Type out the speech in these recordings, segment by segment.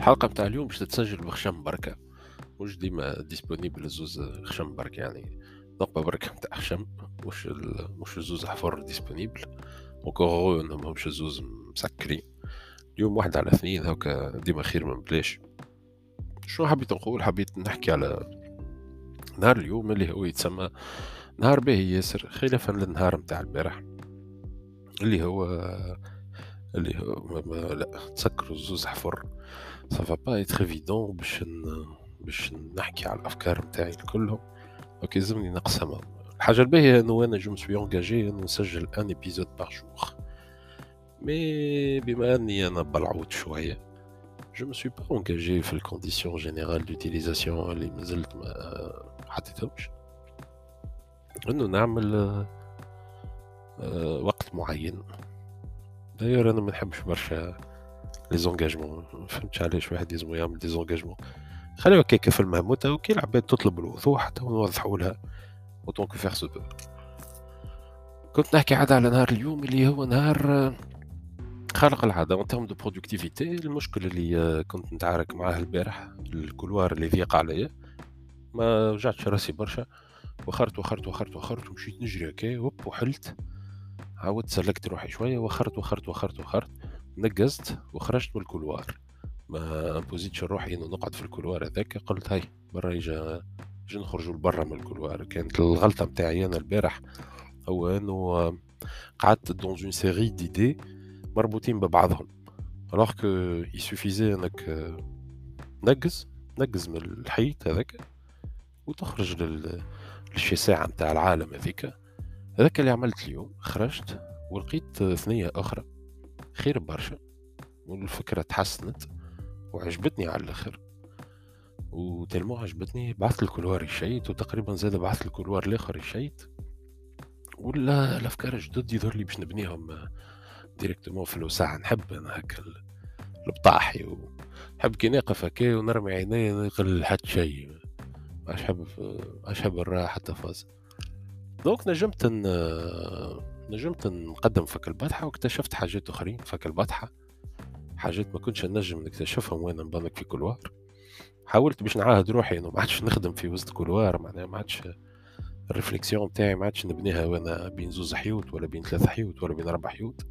الحلقة متاع اليوم باش تتسجل بخشم بركة. مش ديما disponible زوز خشم بركة يعني؟ نقبة بركة متاع خشم. مش ال... مش زوز حفر disponible؟ وكو انهم همش زوز مسكرين. اليوم واحد على اثنين هكا ديما خير من بلاش. شو حبيت نقول؟ حبيت نحكي على نهار اليوم اللي هو يتسمى نهار باهي ياسر خلافا للنهار متاع البارح. اللي هو اللي هو لا تسكروا زوز حفر. ça va pas être évident باش باش نحكي على الأفكار نتاعي كلهم. donc يلزمني نقسمهم الحاجة الباهية إنه أنا je me suis engagé إنه نسجل un épisode par jour mais بما أني أنا بلعوت شوية je suis pas engagé في ال conditions générales d'utilisation اللي مازلت ما حطيتهمش. إنه نعمل وقت معين. d'ailleurs أنا ما نحبش برشا les engagements فهمتش علاش واحد لازم يعمل des engagements خليها هكاك في المهموته وكي العباد تطلب الوضوح حتى نوضحوا لها. autant que faire se peut كنت نحكي عاد على نهار اليوم اللي هو نهار خارق العادة. en termes de productivité المشكل اللي كنت نتعارك معاه البارح ال couloir اللي ضيق عليا. ما وجعتش راسي برشا. وخرت وخرت وخرت وخرت ومشيت نجري هكا وحلت. عاودت سلكت روحي شوية وخرت وخرت وخرت وخرت. نقزت وخرجت من ال couloir. ما امبوزيتش روحي انه نقعد في ال couloir هذاك. قلت هاي برا يجا جي نخرجوا لبرا من ال couloir. كانت الغلطة نتاعي أنا البارح. هو إنه قعدت dans une série d'idées مربوطين ببعضهم. alors que il suffisait إنك نقز نقز من الحيط هذاك وتخرج لل... للشساعة نتاع العالم هذيك. هذاك اللي عملت اليوم خرجت ولقيت ثنية أخرى. خير برشا والفكرة تحسنت وعجبتني على الآخر. و tellement عجبتني بعثت ال couloir يشيت وتقريبا زاد بعثت ال couloir الآخر يشيت. ولا الأفكار الجدد يظهر لي باش نبنيهم directement في الوساعة. نحب أنا هكا البطاحي ونحب كي نقف هكا ونرمي عيني نقل حتى شيء. مش حب مش حب الراحة حتى فاز. donc نجمت. نجمت نقدم فك البطحة واكتشفت حاجات أخرين. فك البطحة حاجات ما كنتش نجم نكتشفهم وين نبانك في couloir. حاولت باش نعاهد روحي إنه ما عادش نخدم في وسط couloir معناها ما عادش ال réflexion تاعي ما عادش نبنيها وأنا بين زوز حيوت ولا بين ثلاث حيوت ولا بين أربع حيوت.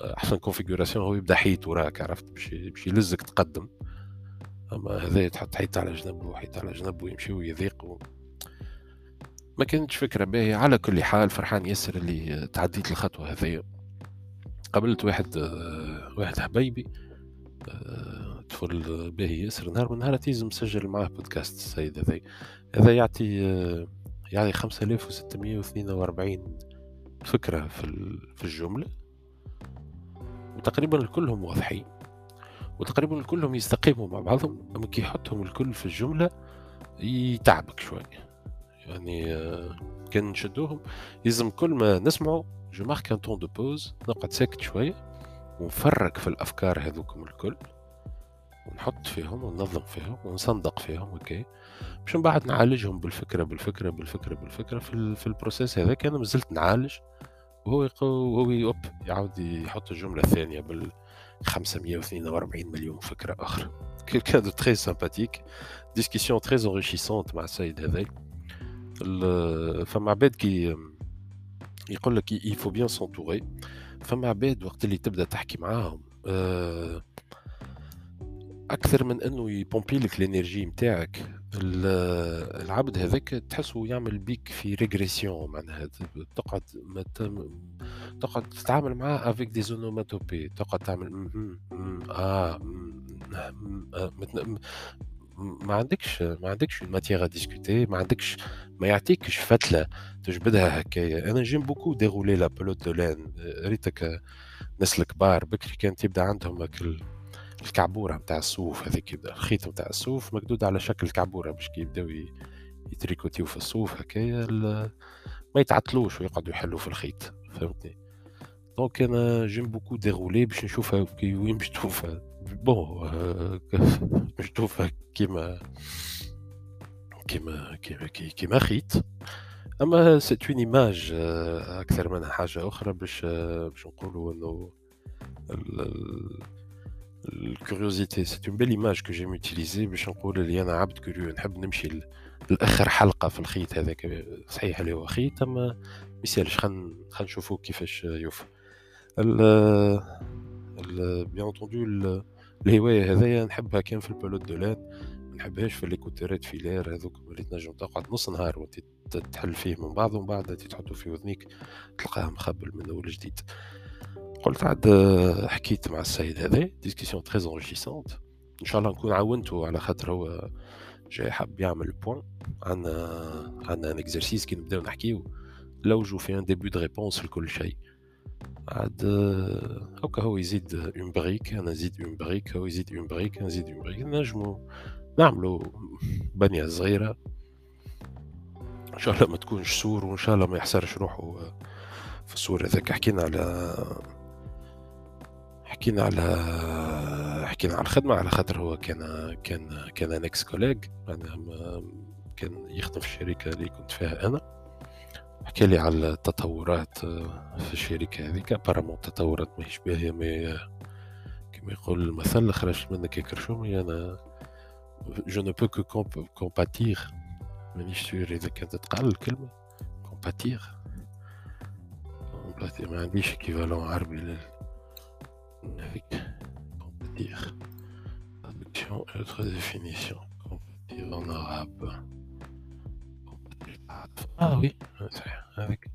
أحسن كونفيغوراسيون هو يبدأ حيط وراك عرفت؟ باش يلزك تقدم. أما هذا تحط حيط على جنب وحيط على جنب ويمشي ويضيق. ما كانتش فكرة باهية. على كل حال فرحان ياسر اللي تعديت الخطوة هذيا قابلت واحد واحد حبيبي طفل باهي ياسر. نهار من نهارات يلزم مسجل معاه بودكاست السيد هذا. هذا يعطي يعطي 5642 فكرة في في الجملة. وتقريبا الكلهم واضحين. وتقريبا الكلهم يستقيموا مع بعضهم. أما كي يحطهم الكل في الجملة يتعبك شوي. يعني كان نشدوهم. يلزم كل ما نسمعوا je marque un temps de pause نقعد ساكت شوية ونفرق في الأفكار هذوكم الكل ونحط فيهم وننظم فيهم ونصندق فيهم أوكي؟ باش من بعد نعالجهم بالفكرة بالفكرة بالفكرة بالفكرة في, في ال process هذاك أنا مازلت نعالج وهو وهو hop يعاود يحط الجملة الثانية بال 542 مليون فكرة أخرى. Quelqu'un de très sympathique. Discussion très enrichissante مع السيد هذا فما عباد كي يقول لك faut bien s'entourer. فما عباد وقت اللي تبدأ تحكي معاهم أكثر من إنه يبومبي لك ال énergie نتاعك العبد هذاك تحسه يعمل بيك في régression معناها. تقعد تقعد تتعامل معاه avec des onomatopées تقعد تعمل آه ما عندكش ما عندكش matière à discuter ما عندكش ما يعطيكش فتلة تجبدها هكايا. أنا j'aime beaucoup dérouler la pelote de laine ريتك الناس الكبار بكري كانت يبدا عندهم الكعبورة نتاع الصوف هذيك الخيط نتاع الصوف مقدود على شكل كعبوره باش كي يبداو يتريكوتيو في الصوف هكايا ما يتعطلوش ويقعدوا يحلوا في الخيط فهمتني؟ donc أنا j'aime beaucoup dérouler باش نشوفها وين باش تشوفها bon باش تشوفها كيما كيما كيما كيما خيط اما c'est une image أكثر منها حاجة أخرى باش باش نقولوا انه ال curiosité c'est une belle image que j'aime utiliser باش نقول اللي أنا عبد curieux نحب نمشي لاخر حلقه في الخيط هذاك صحيح اللي هو خيط اما ما يسالش خلينا نشوفوا كيفاش يوفى bien entendu الهوايه هذايا نحبها كان في ال pelote de laine ما نحبهاش في ليكوتيرات filaires هذوك اللي تنجم تقعد نص نهار وانت تحل فيه من بعض ومن بعد تحطه في وذنيك تلقاه مخبل من أول جديد. قلت عاد حكيت مع السيد هذا discussion très enrichissante إن شاء الله نكون عاونته على خاطر هو جاي حاب يعمل point عندنا عندنا un exercice كي نبداو نحكيو. نلوجو في un début de réponse لكل شيء عاد هكا هو يزيد une brique أنا نزيد une brique هو يزيد une brique أنا نزيد une brique نجمو نعملو بنية صغيرة. إن شاء الله ما تكونش سور وإن شاء الله ما يحسرش روحه في السور هذاك حكينا على حكينا على حكينا على الخدمة على خاطر هو كان كان كان ex-collègue أنا كان يخدم في الشركة اللي كنت فيها أنا. حكى لي على التطورات في الشركة هذيك apparemment التطورات ماهيش باهية mais كما يقول المثل خرجت منك كرشومي أنا je ne peux que compatir مانيش sûr إذا كانت تقال الكلمة compatir ما عنديش équivalent عربي لل avec compatir. Traduction et autre définition. Compatir en arabe. آه oui صحيح هذيك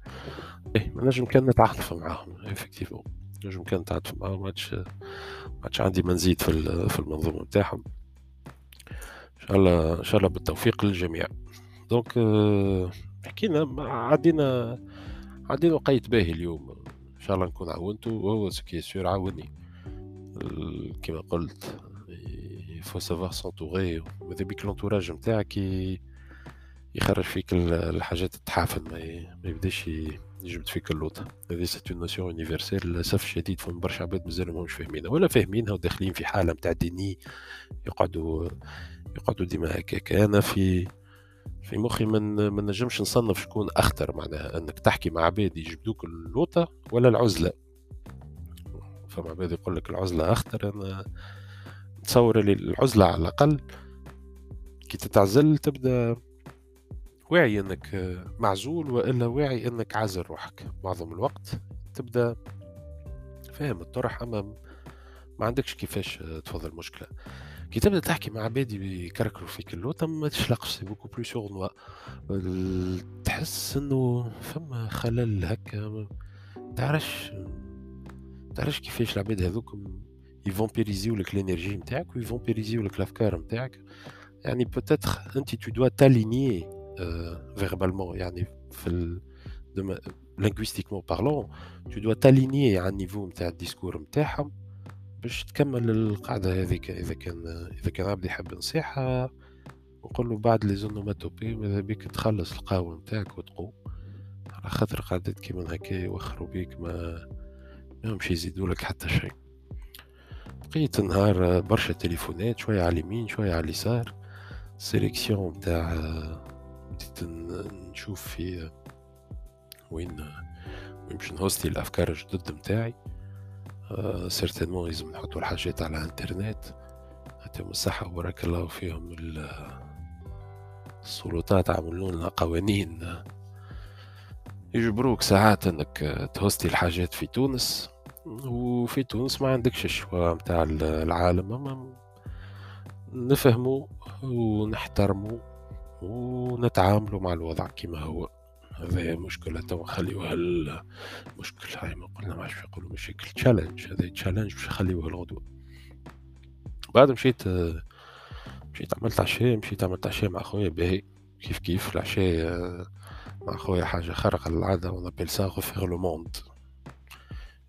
إيه نجم كان نتعاطف معاهم effectivement نجم كان نتعاطف معاهم ما عادش عندي ما نزيد في في المنظومه نتاعهم ان شاء الله ان شاء الله بالتوفيق للجميع donc حكينا عدينا عدينا وقيت باهي اليوم ان شاء الله نكون عاونته وهو ce qui est sûr عاوني كما قلت il faut savoir s'entourer ماذا بيك l'entourage نتاعك يخرج فيك الحاجات التحافل ما, يبداش يجبد فيك اللوطة. هذه c'est une notion universelle للأسف الشديد فهم برشا عباد مازالوا ماهمش فاهمينها ولا فاهمينها وداخلين في حالة نتاع déni يقعدوا يقعدوا ديما هكاك. أنا في في مخي من ما نجمش نصنف شكون أخطر معناها أنك تحكي مع عباد يجبدوك اللوطة ولا العزلة. فما عباد يقول لك العزلة أخطر أنا نتصور اللي العزلة على الأقل كي تتعزل تبدأ واعي إنك معزول وإلا واعي إنك عازل روحك. معظم الوقت تبدأ فاهم الطرح اما ما عندكش كيفاش تفضل المشكلة. كي تبدأ تحكي مع عباد يكركروا فيك اللوطه ما تشلقش c'est beaucoup plus sournois تحس إنه فما خلل هكا. تعرفش تعرفش كيفاش العباد هذوك يفامبيريزيو لك ال énergie نتاعك ويفامبيريزيو لك الأفكار نتاعك يعني peut-être أنت tu dois t'aligner في ال... linguistiquement parlant tu dois t'aligner على ال niveau نتاع ال discours نتاعهم باش تكمل القاعدة هذيك إذا كان إذا كان عبد يحب نصيحة نقول له بعد les onomatopées ماذا بيك تخلص القهوة نتاعك وتقوم على خاطر قعدت كيما هكا يوخروا بيك ما مش يزيدوا لك حتى شيء بقيت النهار برشا تليفونات شوية على اليمين شوية على اليسار sélection متاع بديت نشوف في وين وين باش نهوستي الأفكار الجدد متاعي. certainement لازم نحطوا الحاجات على الإنترنت. يعطيهم الصحة وبارك الله فيهم السلطات عملوا قوانين. يجبروك ساعات إنك تهوستي الحاجات في تونس. وفي تونس ما عندكش ال choix متاع العالم نفهمو ونحترمو. ونتعاملوا مع الوضع كما هو. هذا مشكلة تو نخليوها المشكل هاي ما قلنا ما عادش يقولوا مشاكل. challenge هذا challenge باش نخليوه الغدوة. بعد مشيت مشيت عملت عشاء مشيت عملت عشاء مع خويا باهي. كيف كيف؟ العشاء مع خويا حاجة خارقة للعادة و on appelle ça refaire le monde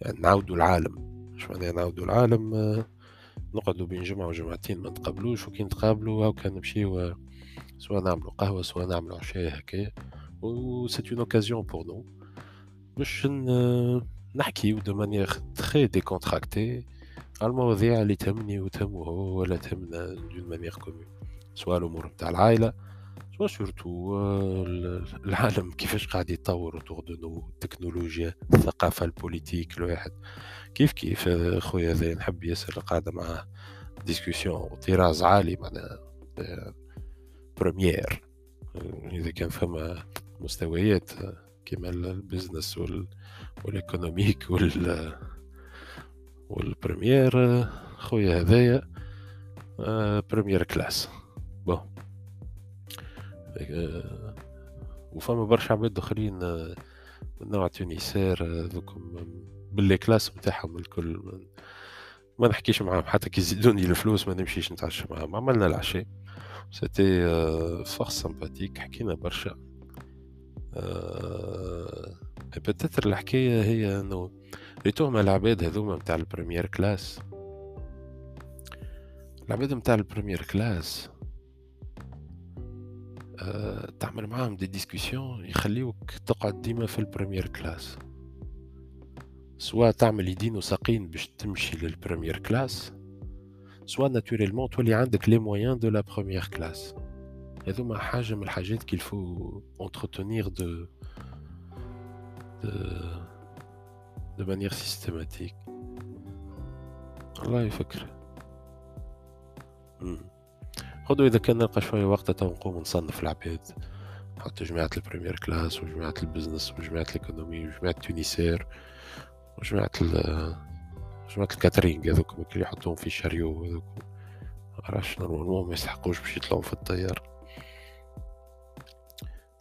يعني نعاودو العالم. اش معناها نعاودو العالم؟ نقعدو بين جمعة وجمعتين ما نتقابلوش وكي نتقابلو هاو كان نمشيو سوا نعملو قهوة سوا نعملو عشاء هكايا و c'est une occasion pour nous باش نحكيو de manière très décontractée على المواضيع اللي تهمني وتهمو هو ولا تهمنا d'une manière commune soit الأمور نتاع العائلة surtout العالم كيفاش قاعد يتطور autour de nous التكنولوجيا الثقافه ال politique الواحد كيف كيف خويا هذا نحب ياسر القعده معاه discussion طراز عالي معناها première اذا كان فما مستويات كما ال business وال économique وال وال première خويا هذايا première classe bon وفما برشا عباد اخرين من نوع Tunisair ذوكم ب les classes نتاعهم الكل. ما نحكيش معاهم. حتى كي يزيدوني الفلوس ما نمشيش نتعشى معاهم. عملنا العشاء. c'était fort sympathique حكينا برشا peut-être الحكاية هي انه ريتوهم العباد هذوما متاع ال première classe العباد متاع ال première classe تعمل معاهم des discussions يخليوك تقعد ديما في ال première classe سواء تعمل يدين وساقين باش تمشي لل première classe سواء naturellement تولي عندك les moyens de la première classe هذوما حاجة من الحاجات qu'il faut entretenir de de de manière systématique الله يفكر خذوا اذا كان نلقى شوية وقت تو نقوم نصنف العباد نحط جماعة ال première classe وجماعة ال business وجماعة ال économie وجماعة Tunisair وجماعة جماعة ال catering هذوك اللي يحطوهم في chariot هذوك. معرفش normalement ما يستحقوش باش يطلعوا في الطيار.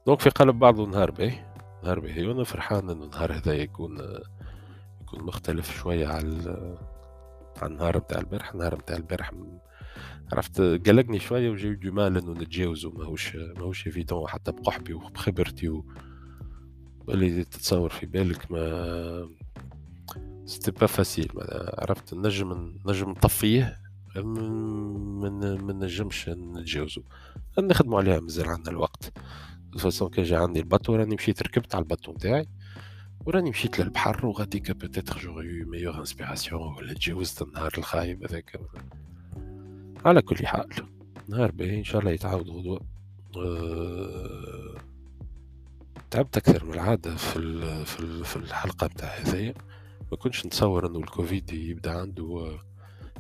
donc في قلب بعضه نهار باهي نهار باهي وأنا فرحان إنه النهار هذا يكون يكون مختلف شوية على على النهار بتاع البارح. النهار بتاع البارح عرفت قلقني شوية و j'ai du mal إنه نتجاوزه ماهوش ماهوش évident حتى بقحبي وبخبرتي و... اللي تتصور في بالك. mais c'était pas facile عرفت؟ نجم نجم نطفيه من ما نجمش نتجاوزو نخدمو عليها مازال عندنا الوقت. façon كان جا عندي ال bateau راني مشيت ركبت على ال bateau نتاعي وراني مشيت للبحر وغاديك peut-être j'aurais eu meilleure inspiration ولا تجاوزت النهار الخايب هذاك. على كل حال نهار باهي إن شاء الله يتعاود غدوة. أه... تعبت أكثر من العادة في في الحلقة بتاع هذايا. ما كنتش نتصور إنه الكوفيد يبدأ عنده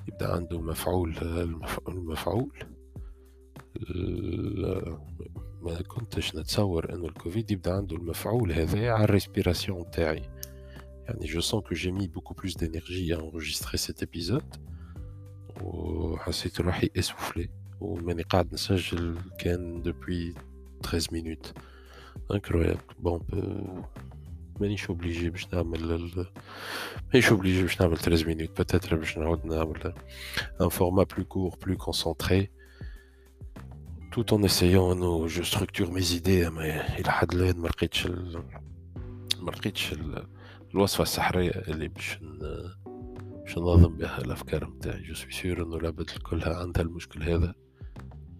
يبدأ عنده مفعول المفعول. ما كنتش نتصور إنه الكوفيد يبدأ عنده المفعول هذا على ال respiration تاعي يعني je sens que j'ai mis beaucoup plus d'énergie à enregistrer cet épisode وحسيت روحي essoufflé. وماني قاعد نسجل كان depuis 13 minutes incroyable bon مانيش obligé باش نعمل مانيش obligé باش نعمل 13 minutes peut-être باش نعاود نعمل un format plus court plus concentré tout en essayant انه je structure mes idées اما إلى حد الان ما لقيتش ما لقيتش الوصفه السحريه اللي باش باش ننظم بها الافكار نتاعي je suis sûr انه العباد كلها عندها المشكل هذا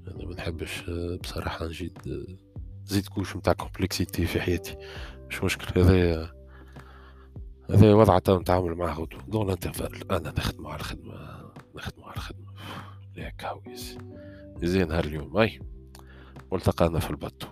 أنا ما نحبش بصراحه نزيد زيد couche نتاع complexité في حياتي مش مشكل هذا هذا وضع تو نتعامل معه dans l'intervalle أنا نخدم على الخدمة. نخدم على الخدمة. ياك هاويز زين نهار اليوم. أي. والتقانا في البطو.